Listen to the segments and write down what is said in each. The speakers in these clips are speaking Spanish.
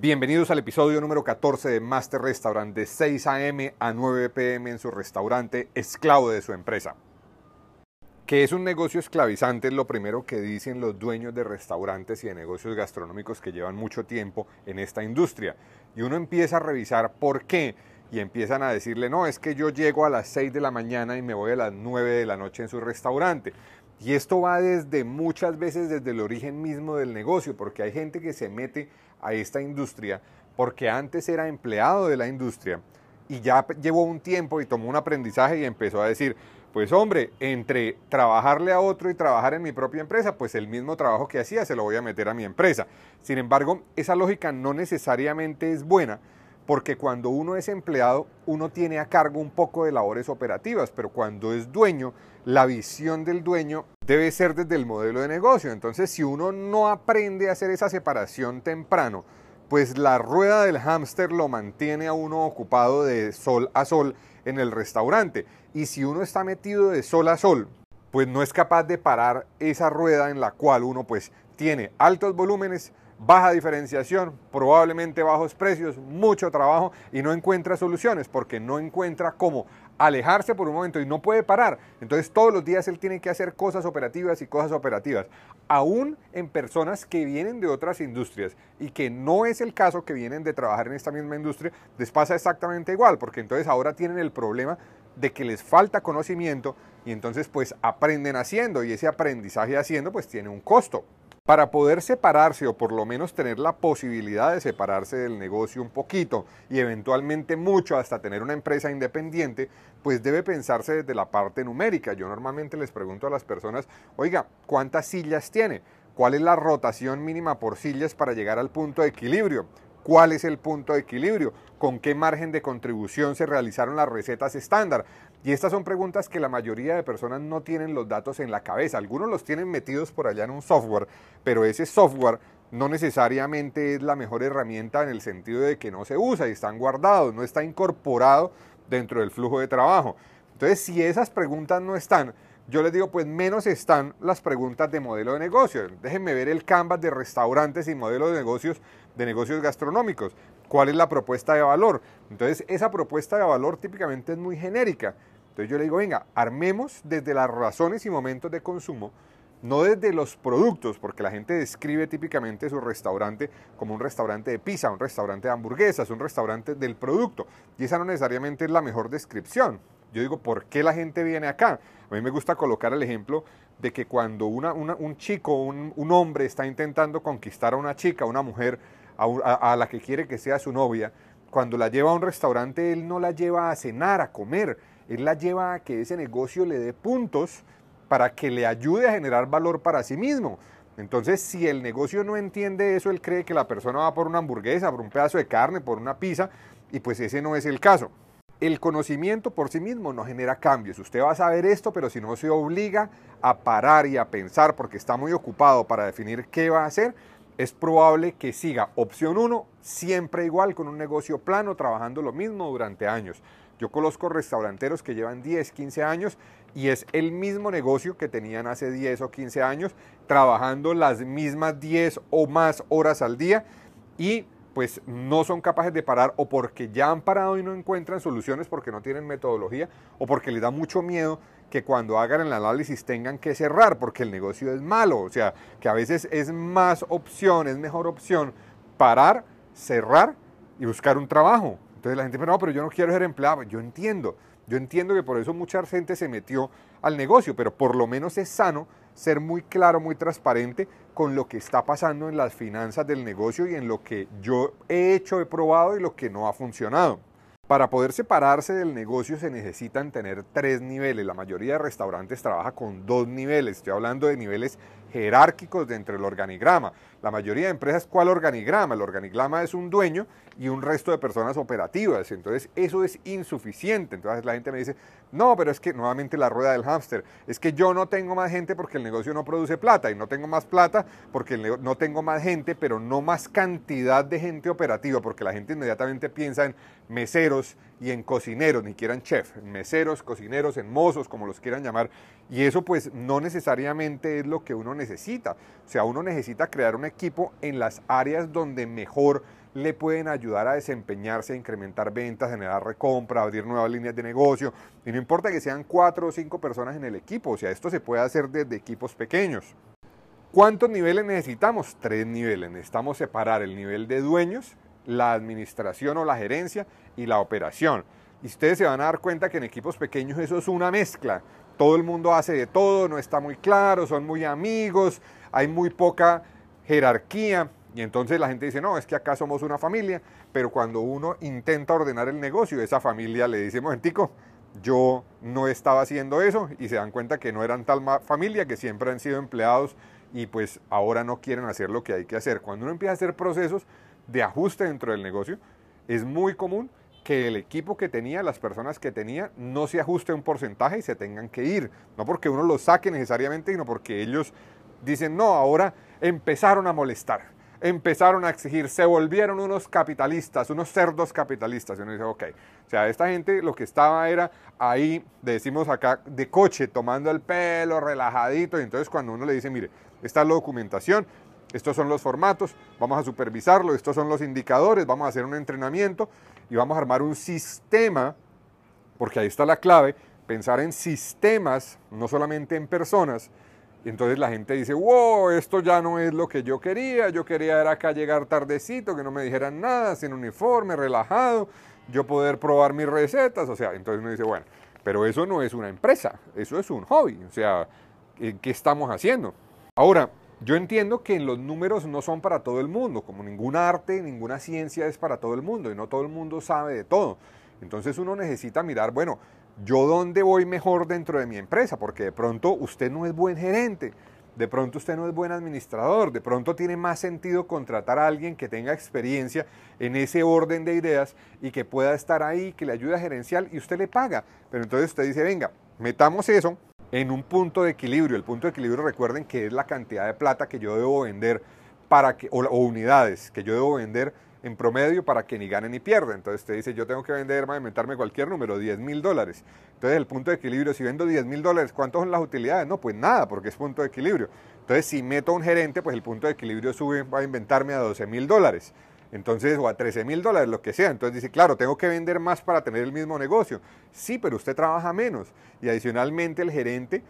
Bienvenidos al episodio número 14 de Master Restaurant de 6 a.m. a 9 p.m. en su restaurante, esclavo de su empresa. Que es un negocio esclavizante es lo primero que dicen los dueños de restaurantes y de negocios gastronómicos que llevan mucho tiempo en esta industria. Y uno empieza a revisar por qué y empiezan a decirle, no, es que yo llego a las 6 de la mañana y me voy a las 9 de la noche en su restaurante. Y esto va desde muchas veces desde el origen mismo del negocio, porque hay gente que se mete a esta industria porque antes era empleado de la industria y ya llevó un tiempo y tomó un aprendizaje y empezó a decir, pues hombre, entre trabajarle a otro y trabajar en mi propia empresa, pues el mismo trabajo que hacía se lo voy a meter a mi empresa. Sin embargo, esa lógica no necesariamente es buena porque cuando uno es empleado, uno tiene a cargo un poco de labores operativas, pero cuando es dueño, la visión del dueño debe ser desde el modelo de negocio. Entonces, si uno no aprende a hacer esa separación temprano, pues la rueda del hámster lo mantiene a uno ocupado de sol a sol en el restaurante. Y si uno está metido de sol a sol, pues no es capaz de parar esa rueda en la cual uno pues tiene altos volúmenes, baja diferenciación, probablemente bajos precios, mucho trabajo y no encuentra soluciones porque no encuentra cómo alejarse por un momento y no puede parar. Entonces todos los días él tiene que hacer cosas operativas y cosas operativas, aún en personas que vienen de otras industrias y que no es el caso que vienen de trabajar en esta misma industria, les pasa exactamente igual, porque entonces ahora tienen el problema de que les falta conocimiento y entonces pues aprenden haciendo y ese aprendizaje haciendo pues tiene un costo. Para poder separarse o por lo menos tener la posibilidad de separarse del negocio un poquito y eventualmente mucho hasta tener una empresa independiente, pues debe pensarse desde la parte numérica. Yo normalmente les pregunto a las personas, oiga, ¿cuántas sillas tiene? ¿Cuál es la rotación mínima por sillas para llegar al punto de equilibrio? ¿Cuál es el punto de equilibrio? ¿Con qué margen de contribución se realizaron las recetas estándar? Y estas son preguntas que la mayoría de personas no tienen los datos en la cabeza. Algunos los tienen metidos por allá en un software, pero ese software no necesariamente es la mejor herramienta en el sentido de que no se usa y están guardados, no está incorporado dentro del flujo de trabajo. Entonces, si esas preguntas no están, yo les digo, pues menos están las preguntas de modelo de negocio. Déjenme ver el canvas de restaurantes y modelo de negocios de negocios gastronómicos. ¿Cuál es la propuesta de valor? Entonces, esa propuesta de valor típicamente es muy genérica. Entonces yo le digo, venga, armemos desde las razones y momentos de consumo, no desde los productos, porque la gente describe típicamente su restaurante como un restaurante de pizza, un restaurante de hamburguesas, un restaurante del producto. Y esa no necesariamente es la mejor descripción. Yo digo, ¿por qué la gente viene acá? A mí me gusta colocar el ejemplo de que cuando un chico, un, hombre está intentando conquistar a una chica, a una mujer, a, la que quiere que sea su novia, cuando la lleva a un restaurante, él no la lleva a cenar, a comer, él la lleva a que ese negocio le dé puntos para que le ayude a generar valor para sí mismo. Entonces, si el negocio no entiende eso, él cree que la persona va por una hamburguesa, por un pedazo de carne, por una pizza, y pues ese no es el caso. El conocimiento por sí mismo no genera cambios. Usted va a saber esto, pero si no se obliga a parar y a pensar porque está muy ocupado para definir qué va a hacer, es probable que siga opción 1 siempre igual con un negocio plano, trabajando lo mismo durante años. Yo conozco restauranteros que llevan 10, 15 años y es el mismo negocio que tenían hace 10 o 15 años, trabajando las mismas 10 o más horas al día y pues no son capaces de parar o porque ya han parado y no encuentran soluciones porque no tienen metodología o porque les da mucho miedo que cuando hagan el análisis tengan que cerrar porque el negocio es malo. O sea, que a veces es más opción, es mejor opción parar, cerrar y buscar un trabajo. Entonces la gente dice, no, pero yo no quiero ser empleado. Yo entiendo, yo entiendo que por eso mucha gente se metió al negocio, pero por lo menos es sano ser muy claro, muy transparente con lo que está pasando en las finanzas del negocio y en lo que yo he hecho, he probado y lo que no ha funcionado. Para poder separarse del negocio se necesitan tener tres niveles. La mayoría de restaurantes trabaja con dos niveles. Estoy hablando de niveles jerárquicos dentro del organigrama. La mayoría de empresas, ¿cuál organigrama? El organigrama es un dueño y un resto de personas operativas. Entonces, eso es insuficiente. Entonces, la gente me dice, no, pero es que nuevamente la rueda del hámster, es que yo no tengo más gente porque el negocio no produce plata y no tengo más plata porque no tengo más gente, pero no más cantidad de gente operativa, porque la gente inmediatamente piensa en meseros y en cocineros, ni quieran chef, en meseros, cocineros, en mozos, como los quieran llamar. Y eso pues no necesariamente es lo que uno necesita. O sea, uno necesita crear un equipo en las áreas donde mejor le pueden ayudar a desempeñarse, a incrementar ventas, generar recompra, abrir nuevas líneas de negocio. Y no importa que sean cuatro o cinco personas en el equipo, o sea, esto se puede hacer desde equipos pequeños. ¿Cuántos niveles necesitamos? Tres niveles. Necesitamos separar el nivel de dueños, la administración o la gerencia y la operación. Y ustedes se van a dar cuenta que en equipos pequeños eso es una mezcla. Todo el mundo hace de todo, no está muy claro, son muy amigos, hay muy poca jerarquía. Y entonces la gente dice, no, es que acá somos una familia, pero cuando uno intenta ordenar el negocio, esa familia le dice, momentico, yo no estaba haciendo eso y se dan cuenta que no eran tal familia, que siempre han sido empleados y pues ahora no quieren hacer lo que hay que hacer. Cuando uno empieza a hacer procesos de ajuste dentro del negocio, es muy común que el equipo que tenía, las personas que tenía, no se ajuste un porcentaje y se tengan que ir. No porque uno los saque necesariamente, sino porque ellos dicen, no, ahora empezaron a molestar, empezaron a exigir, se volvieron unos capitalistas, unos cerdos capitalistas. Y uno dice, ok, o sea, esta gente lo que estaba era ahí, decimos acá, de coche, tomando el pelo, relajadito. Y entonces cuando uno le dice, mire, esta es la documentación, estos son los formatos, vamos a supervisarlo, estos son los indicadores, vamos a hacer un entrenamiento y vamos a armar un sistema, porque ahí está la clave, pensar en sistemas, no solamente en personas. Entonces la gente dice, wow, esto ya no es lo que yo quería, yo quería era acá llegar tardecito, que no me dijeran nada, sin uniforme, relajado, yo poder probar mis recetas, o sea, entonces uno dice, bueno, pero eso no es una empresa, eso es un hobby, o sea, ¿qué estamos haciendo? Ahora, yo entiendo que los números no son para todo el mundo, como ningún arte, ninguna ciencia es para todo el mundo y no todo el mundo sabe de todo. Entonces uno necesita mirar, bueno, yo dónde voy mejor dentro de mi empresa, porque de pronto usted no es buen gerente, de pronto usted no es buen administrador, de pronto tiene más sentido contratar a alguien que tenga experiencia en ese orden de ideas y que pueda estar ahí, que le ayude a gerencial y usted le paga. Pero entonces usted dice, venga, metamos eso en un punto de equilibrio. El punto de equilibrio, recuerden que es la cantidad de plata que yo debo vender para que, o, unidades que yo debo vender en promedio para que ni gane ni pierda. Entonces usted dice, yo tengo que vender, a inventarme cualquier número, 10 mil dólares. Entonces el punto de equilibrio, si vendo 10 mil dólares, ¿cuántas son las utilidades? No, pues nada, porque es punto de equilibrio. Entonces si meto a un gerente, pues el punto de equilibrio sube, va a inventarme a 12 mil dólares. Entonces, o a 13 mil dólares, lo que sea. Entonces dice, claro, tengo que vender más para tener el mismo negocio. Sí, pero usted trabaja menos. Y adicionalmente el gerente,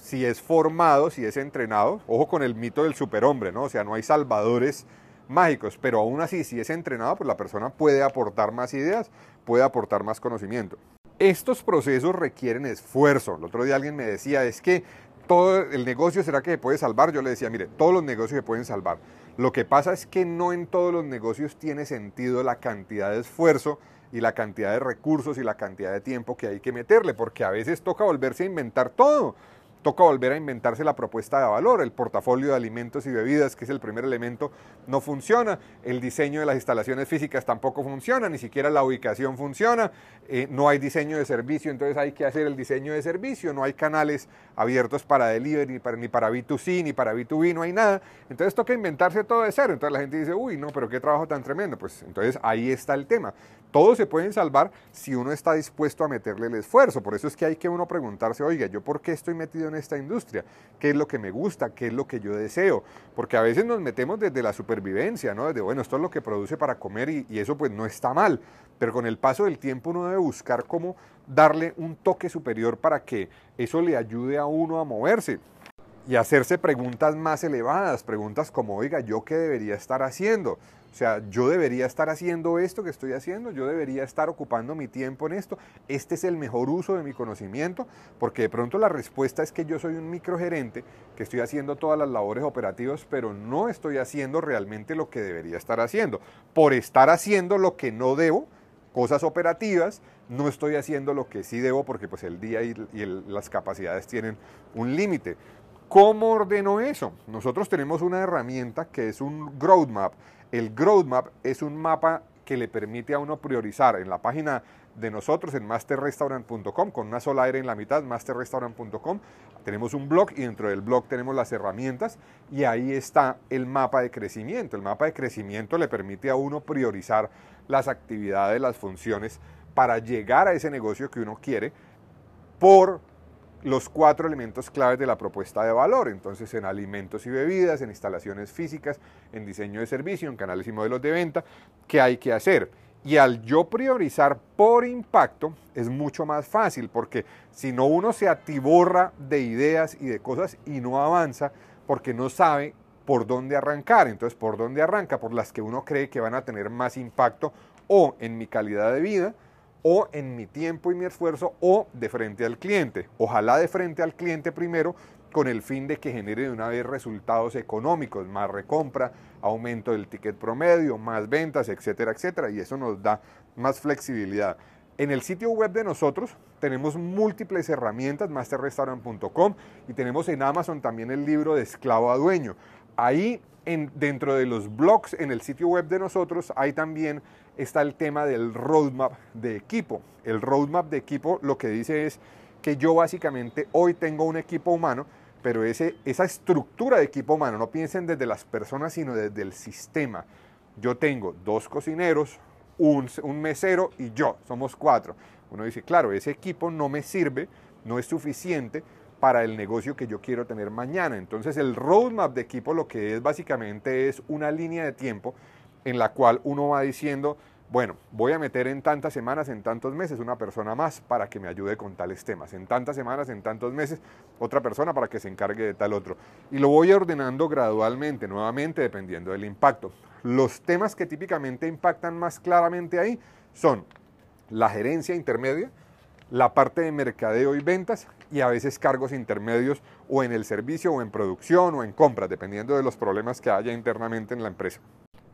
si es formado, si es entrenado, ojo con el mito del superhombre, ¿no? O sea, no hay salvadores mágicos, pero aún así, si es entrenado, pues la persona puede aportar más ideas, puede aportar más conocimiento. Estos procesos requieren esfuerzo. El otro día alguien me decía, es que todo el negocio será que se puede salvar. Yo le decía, mire, todos los negocios se pueden salvar. Lo que pasa es que no en todos los negocios tiene sentido la cantidad de esfuerzo y la cantidad de recursos y la cantidad de tiempo que hay que meterle, porque a veces toca volverse a inventar todo toca volver a inventarse la propuesta de valor. El portafolio de alimentos y bebidas, que es el primer elemento, no funciona. El diseño de las instalaciones físicas tampoco funciona, ni siquiera la ubicación funciona. Eh, no hay diseño de servicio, entonces hay que hacer el diseño de servicio. No hay canales abiertos para delivery, ni para, ni para B2C, ni para B2B, no hay nada. Entonces toca inventarse todo de cero. Entonces la gente dice, uy, no, pero qué trabajo tan tremendo. Pues entonces ahí está el tema. Todos se pueden salvar si uno está dispuesto a meterle el esfuerzo. Por eso es que hay que uno preguntarse, oiga, ¿yo por qué estoy metido en esta industria? ¿Qué es lo que me gusta? ¿Qué es lo que yo deseo? Porque a veces nos metemos desde la supervivencia, ¿no? Desde, bueno, esto es lo que produce para comer y, y eso pues no está mal. Pero con el paso del tiempo uno debe buscar cómo darle un toque superior para que eso le ayude a uno a moverse y hacerse preguntas más elevadas, preguntas como, oiga, ¿yo qué debería estar haciendo? O sea, yo debería estar haciendo esto que estoy haciendo, yo debería estar ocupando mi tiempo en esto, este es el mejor uso de mi conocimiento, porque de pronto la respuesta es que yo soy un microgerente, que estoy haciendo todas las labores operativas, pero no estoy haciendo realmente lo que debería estar haciendo. Por estar haciendo lo que no debo, cosas operativas, no estoy haciendo lo que sí debo porque pues el día y, las capacidades tienen un límite. ¿Cómo ordeno eso? Nosotros tenemos una herramienta que es un Growth Map. El Growth Map es un mapa que le permite a uno priorizar en la página de nosotros en masterrestaurant.com con una sola aire en la mitad, masterrestaurant.com. Tenemos un blog y dentro del blog tenemos las herramientas y ahí está el mapa de crecimiento. El mapa de crecimiento le permite a uno priorizar las actividades, las funciones para llegar a ese negocio que uno quiere por los cuatro elementos claves de la propuesta de valor. Entonces, en alimentos y bebidas, en instalaciones físicas, en diseño de servicio, en canales y modelos de venta, ¿qué hay que hacer? Y al yo priorizar por impacto es mucho más fácil porque si no uno se atiborra de ideas y de cosas y no avanza porque no sabe por dónde arrancar. Entonces, ¿por dónde arranca? Por las que uno cree que van a tener más impacto o en mi calidad de vida o en mi tiempo y mi esfuerzo o de frente al cliente. Ojalá de frente al cliente primero con el fin de que genere de una vez resultados económicos, más recompra, aumento del ticket promedio, más ventas, etcétera, etcétera, y eso nos da más flexibilidad. En el sitio web de nosotros tenemos múltiples herramientas, masterrestaurant.com, y tenemos en Amazon también el libro de esclavo a dueño. Ahí, en, dentro de los blogs en el sitio web de nosotros, hay también está el tema del roadmap de equipo. El roadmap de equipo lo que dice es que yo básicamente hoy tengo un equipo humano, pero ese, esa estructura de equipo humano, no piensen desde las personas, sino desde el sistema. Yo tengo dos cocineros, un, un mesero y yo, somos cuatro. Uno dice, claro, ese equipo no me sirve, no es suficiente para el negocio que yo quiero tener mañana. Entonces el roadmap de equipo lo que es básicamente es una línea de tiempo en la cual uno va diciendo, bueno, voy a meter en tantas semanas, en tantos meses, una persona más para que me ayude con tales temas. En tantas semanas, en tantos meses, otra persona para que se encargue de tal otro. Y lo voy ordenando gradualmente, nuevamente, dependiendo del impacto. Los temas que típicamente impactan más claramente ahí son la gerencia intermedia, la parte de mercadeo y ventas y a veces cargos intermedios o en el servicio o en producción o en compras, dependiendo de los problemas que haya internamente en la empresa.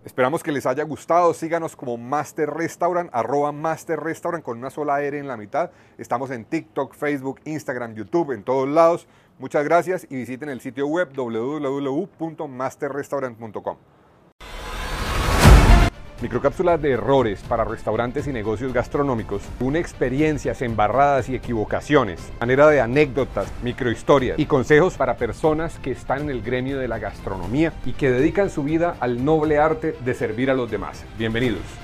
Esperamos que les haya gustado. Síganos como Master Restaurant, arroba Master Restaurant con una sola R en la mitad. Estamos en TikTok, Facebook, Instagram, YouTube, en todos lados. Muchas gracias y visiten el sitio web www.masterrestaurant.com. Microcápsulas de errores para restaurantes y negocios gastronómicos, una experiencias embarradas y equivocaciones, manera de anécdotas, microhistorias y consejos para personas que están en el gremio de la gastronomía y que dedican su vida al noble arte de servir a los demás. Bienvenidos.